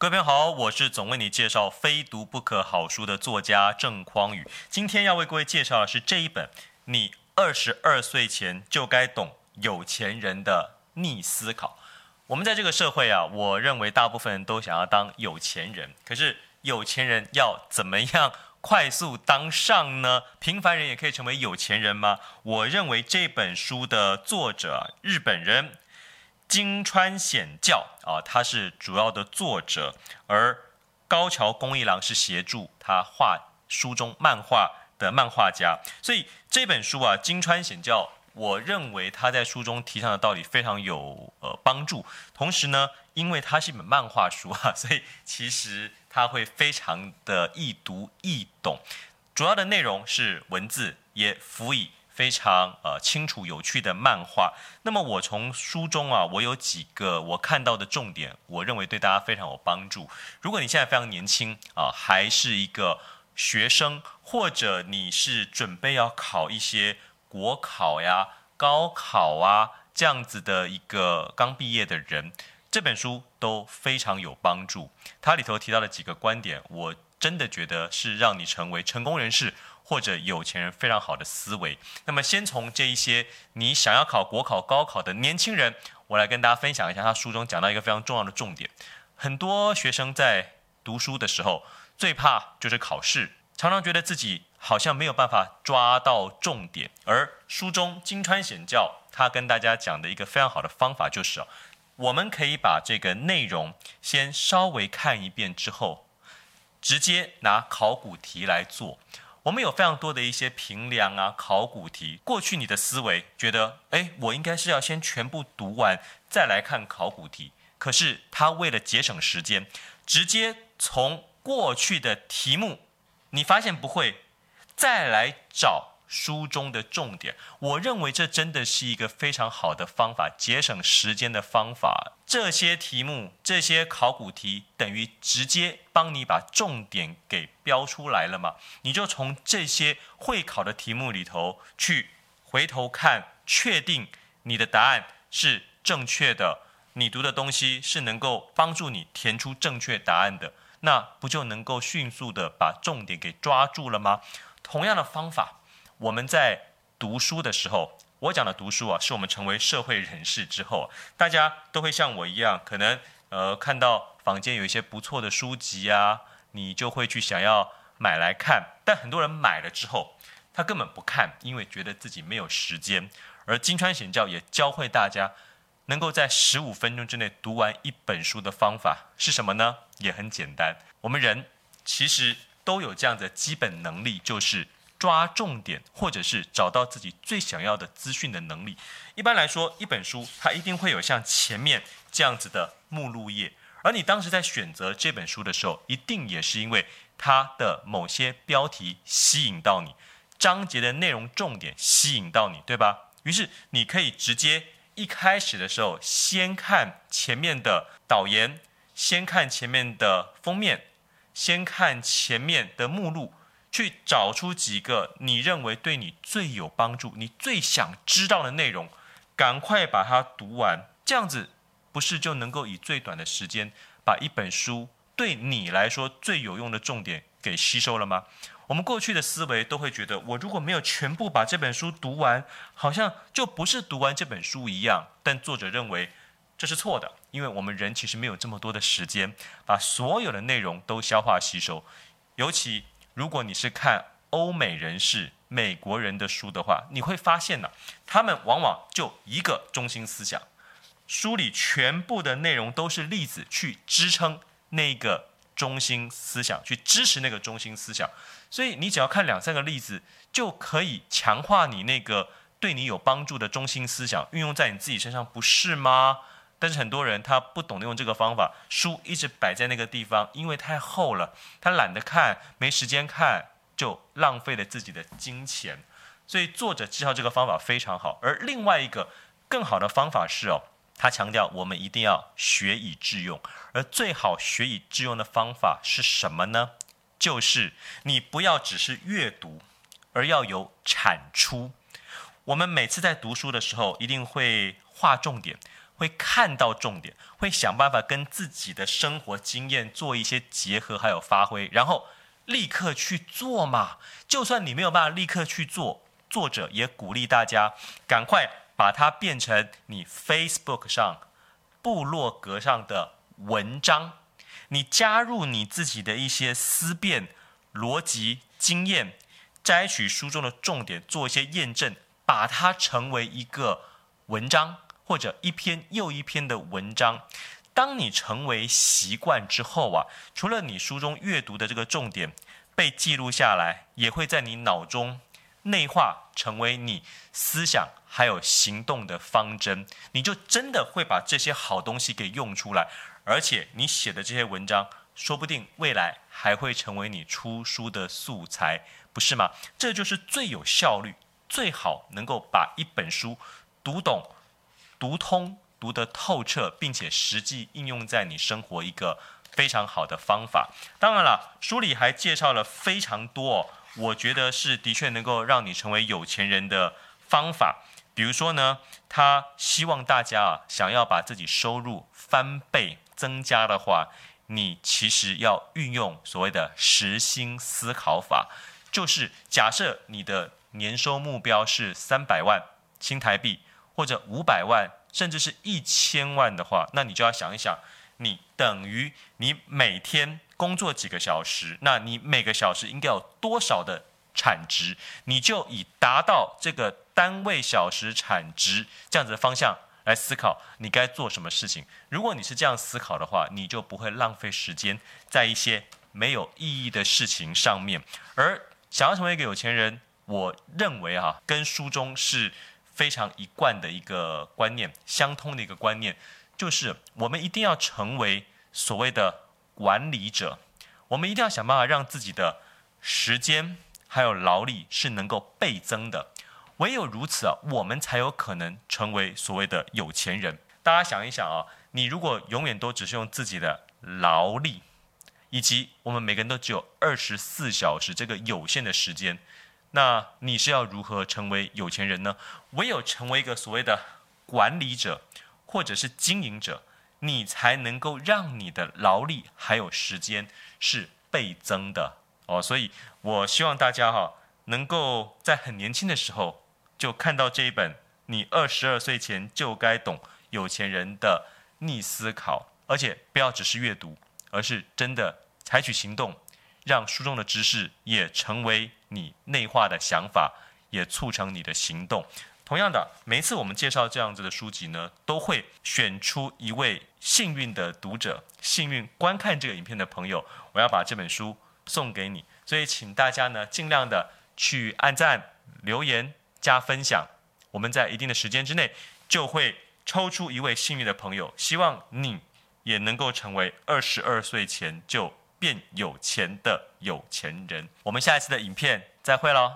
各位朋友好，我是总为你介绍非读不可好书的作家郑匡宇。今天要为各位介绍的是这一本《你二十二岁前就该懂有钱人的逆思考》。我们在这个社会啊，我认为大部分人都想要当有钱人，可是有钱人要怎么样快速当上呢？平凡人也可以成为有钱人吗？我认为这本书的作者，日本人。金川显教啊，他是主要的作者，而高桥恭一郎是协助他画书中漫画的漫画家。所以这本书啊，金川显教，我认为他在书中提倡的道理非常有呃帮助。同时呢，因为它是一本漫画书啊，所以其实它会非常的易读易懂。主要的内容是文字，也辅以。非常呃清楚有趣的漫画。那么我从书中啊，我有几个我看到的重点，我认为对大家非常有帮助。如果你现在非常年轻啊，还是一个学生，或者你是准备要考一些国考呀、高考啊这样子的一个刚毕业的人，这本书都非常有帮助。它里头提到的几个观点，我真的觉得是让你成为成功人士。或者有钱人非常好的思维。那么，先从这一些你想要考国考、高考的年轻人，我来跟大家分享一下他书中讲到一个非常重要的重点。很多学生在读书的时候，最怕就是考试，常常觉得自己好像没有办法抓到重点。而书中金川显教他跟大家讲的一个非常好的方法就是，我们可以把这个内容先稍微看一遍之后，直接拿考古题来做。我们有非常多的一些评量啊、考古题。过去你的思维觉得，哎，我应该是要先全部读完再来看考古题。可是他为了节省时间，直接从过去的题目，你发现不会，再来找。书中的重点，我认为这真的是一个非常好的方法，节省时间的方法。这些题目，这些考古题，等于直接帮你把重点给标出来了嘛？你就从这些会考的题目里头去回头看，确定你的答案是正确的，你读的东西是能够帮助你填出正确答案的，那不就能够迅速的把重点给抓住了吗？同样的方法。我们在读书的时候，我讲的读书啊，是我们成为社会人士之后，大家都会像我一样，可能呃看到坊间有一些不错的书籍啊，你就会去想要买来看。但很多人买了之后，他根本不看，因为觉得自己没有时间。而金川显教也教会大家，能够在十五分钟之内读完一本书的方法是什么呢？也很简单，我们人其实都有这样的基本能力，就是。抓重点，或者是找到自己最想要的资讯的能力。一般来说，一本书它一定会有像前面这样子的目录页，而你当时在选择这本书的时候，一定也是因为它的某些标题吸引到你，章节的内容重点吸引到你，对吧？于是你可以直接一开始的时候先看前面的导言，先看前面的封面，先看前面的目录。去找出几个你认为对你最有帮助、你最想知道的内容，赶快把它读完。这样子不是就能够以最短的时间把一本书对你来说最有用的重点给吸收了吗？我们过去的思维都会觉得，我如果没有全部把这本书读完，好像就不是读完这本书一样。但作者认为这是错的，因为我们人其实没有这么多的时间把所有的内容都消化吸收，尤其。如果你是看欧美人士、美国人的书的话，你会发现呢，他们往往就一个中心思想，书里全部的内容都是例子去支撑那个中心思想，去支持那个中心思想。所以你只要看两三个例子，就可以强化你那个对你有帮助的中心思想，运用在你自己身上，不是吗？但是很多人他不懂得用这个方法，书一直摆在那个地方，因为太厚了，他懒得看，没时间看，就浪费了自己的金钱。所以作者介绍这个方法非常好。而另外一个更好的方法是哦，他强调我们一定要学以致用。而最好学以致用的方法是什么呢？就是你不要只是阅读，而要有产出。我们每次在读书的时候，一定会划重点。会看到重点，会想办法跟自己的生活经验做一些结合，还有发挥，然后立刻去做嘛。就算你没有办法立刻去做，作者也鼓励大家赶快把它变成你 Facebook 上、部落格上的文章。你加入你自己的一些思辨、逻辑、经验，摘取书中的重点，做一些验证，把它成为一个文章。或者一篇又一篇的文章，当你成为习惯之后啊，除了你书中阅读的这个重点被记录下来，也会在你脑中内化，成为你思想还有行动的方针。你就真的会把这些好东西给用出来，而且你写的这些文章，说不定未来还会成为你出书的素材，不是吗？这就是最有效率、最好能够把一本书读懂。读通、读得透彻，并且实际应用在你生活一个非常好的方法。当然了，书里还介绍了非常多，我觉得是的确能够让你成为有钱人的方法。比如说呢，他希望大家啊，想要把自己收入翻倍增加的话，你其实要运用所谓的时薪思考法，就是假设你的年收目标是三百万新台币。或者五百万，甚至是一千万的话，那你就要想一想，你等于你每天工作几个小时，那你每个小时应该有多少的产值？你就以达到这个单位小时产值这样子的方向来思考，你该做什么事情。如果你是这样思考的话，你就不会浪费时间在一些没有意义的事情上面。而想要成为一个有钱人，我认为啊，跟书中是。非常一贯的一个观念，相通的一个观念，就是我们一定要成为所谓的管理者，我们一定要想办法让自己的时间还有劳力是能够倍增的。唯有如此啊，我们才有可能成为所谓的有钱人。大家想一想啊，你如果永远都只是用自己的劳力，以及我们每个人都只有二十四小时这个有限的时间。那你是要如何成为有钱人呢？唯有成为一个所谓的管理者，或者是经营者，你才能够让你的劳力还有时间是倍增的哦。所以，我希望大家哈，能够在很年轻的时候就看到这一本《你二十二岁前就该懂有钱人的逆思考》，而且不要只是阅读，而是真的采取行动。让书中的知识也成为你内化的想法，也促成你的行动。同样的，每一次我们介绍这样子的书籍呢，都会选出一位幸运的读者，幸运观看这个影片的朋友，我要把这本书送给你。所以，请大家呢尽量的去按赞、留言、加分享。我们在一定的时间之内就会抽出一位幸运的朋友，希望你也能够成为二十二岁前就变有钱的有钱人，我们下一次的影片再会喽。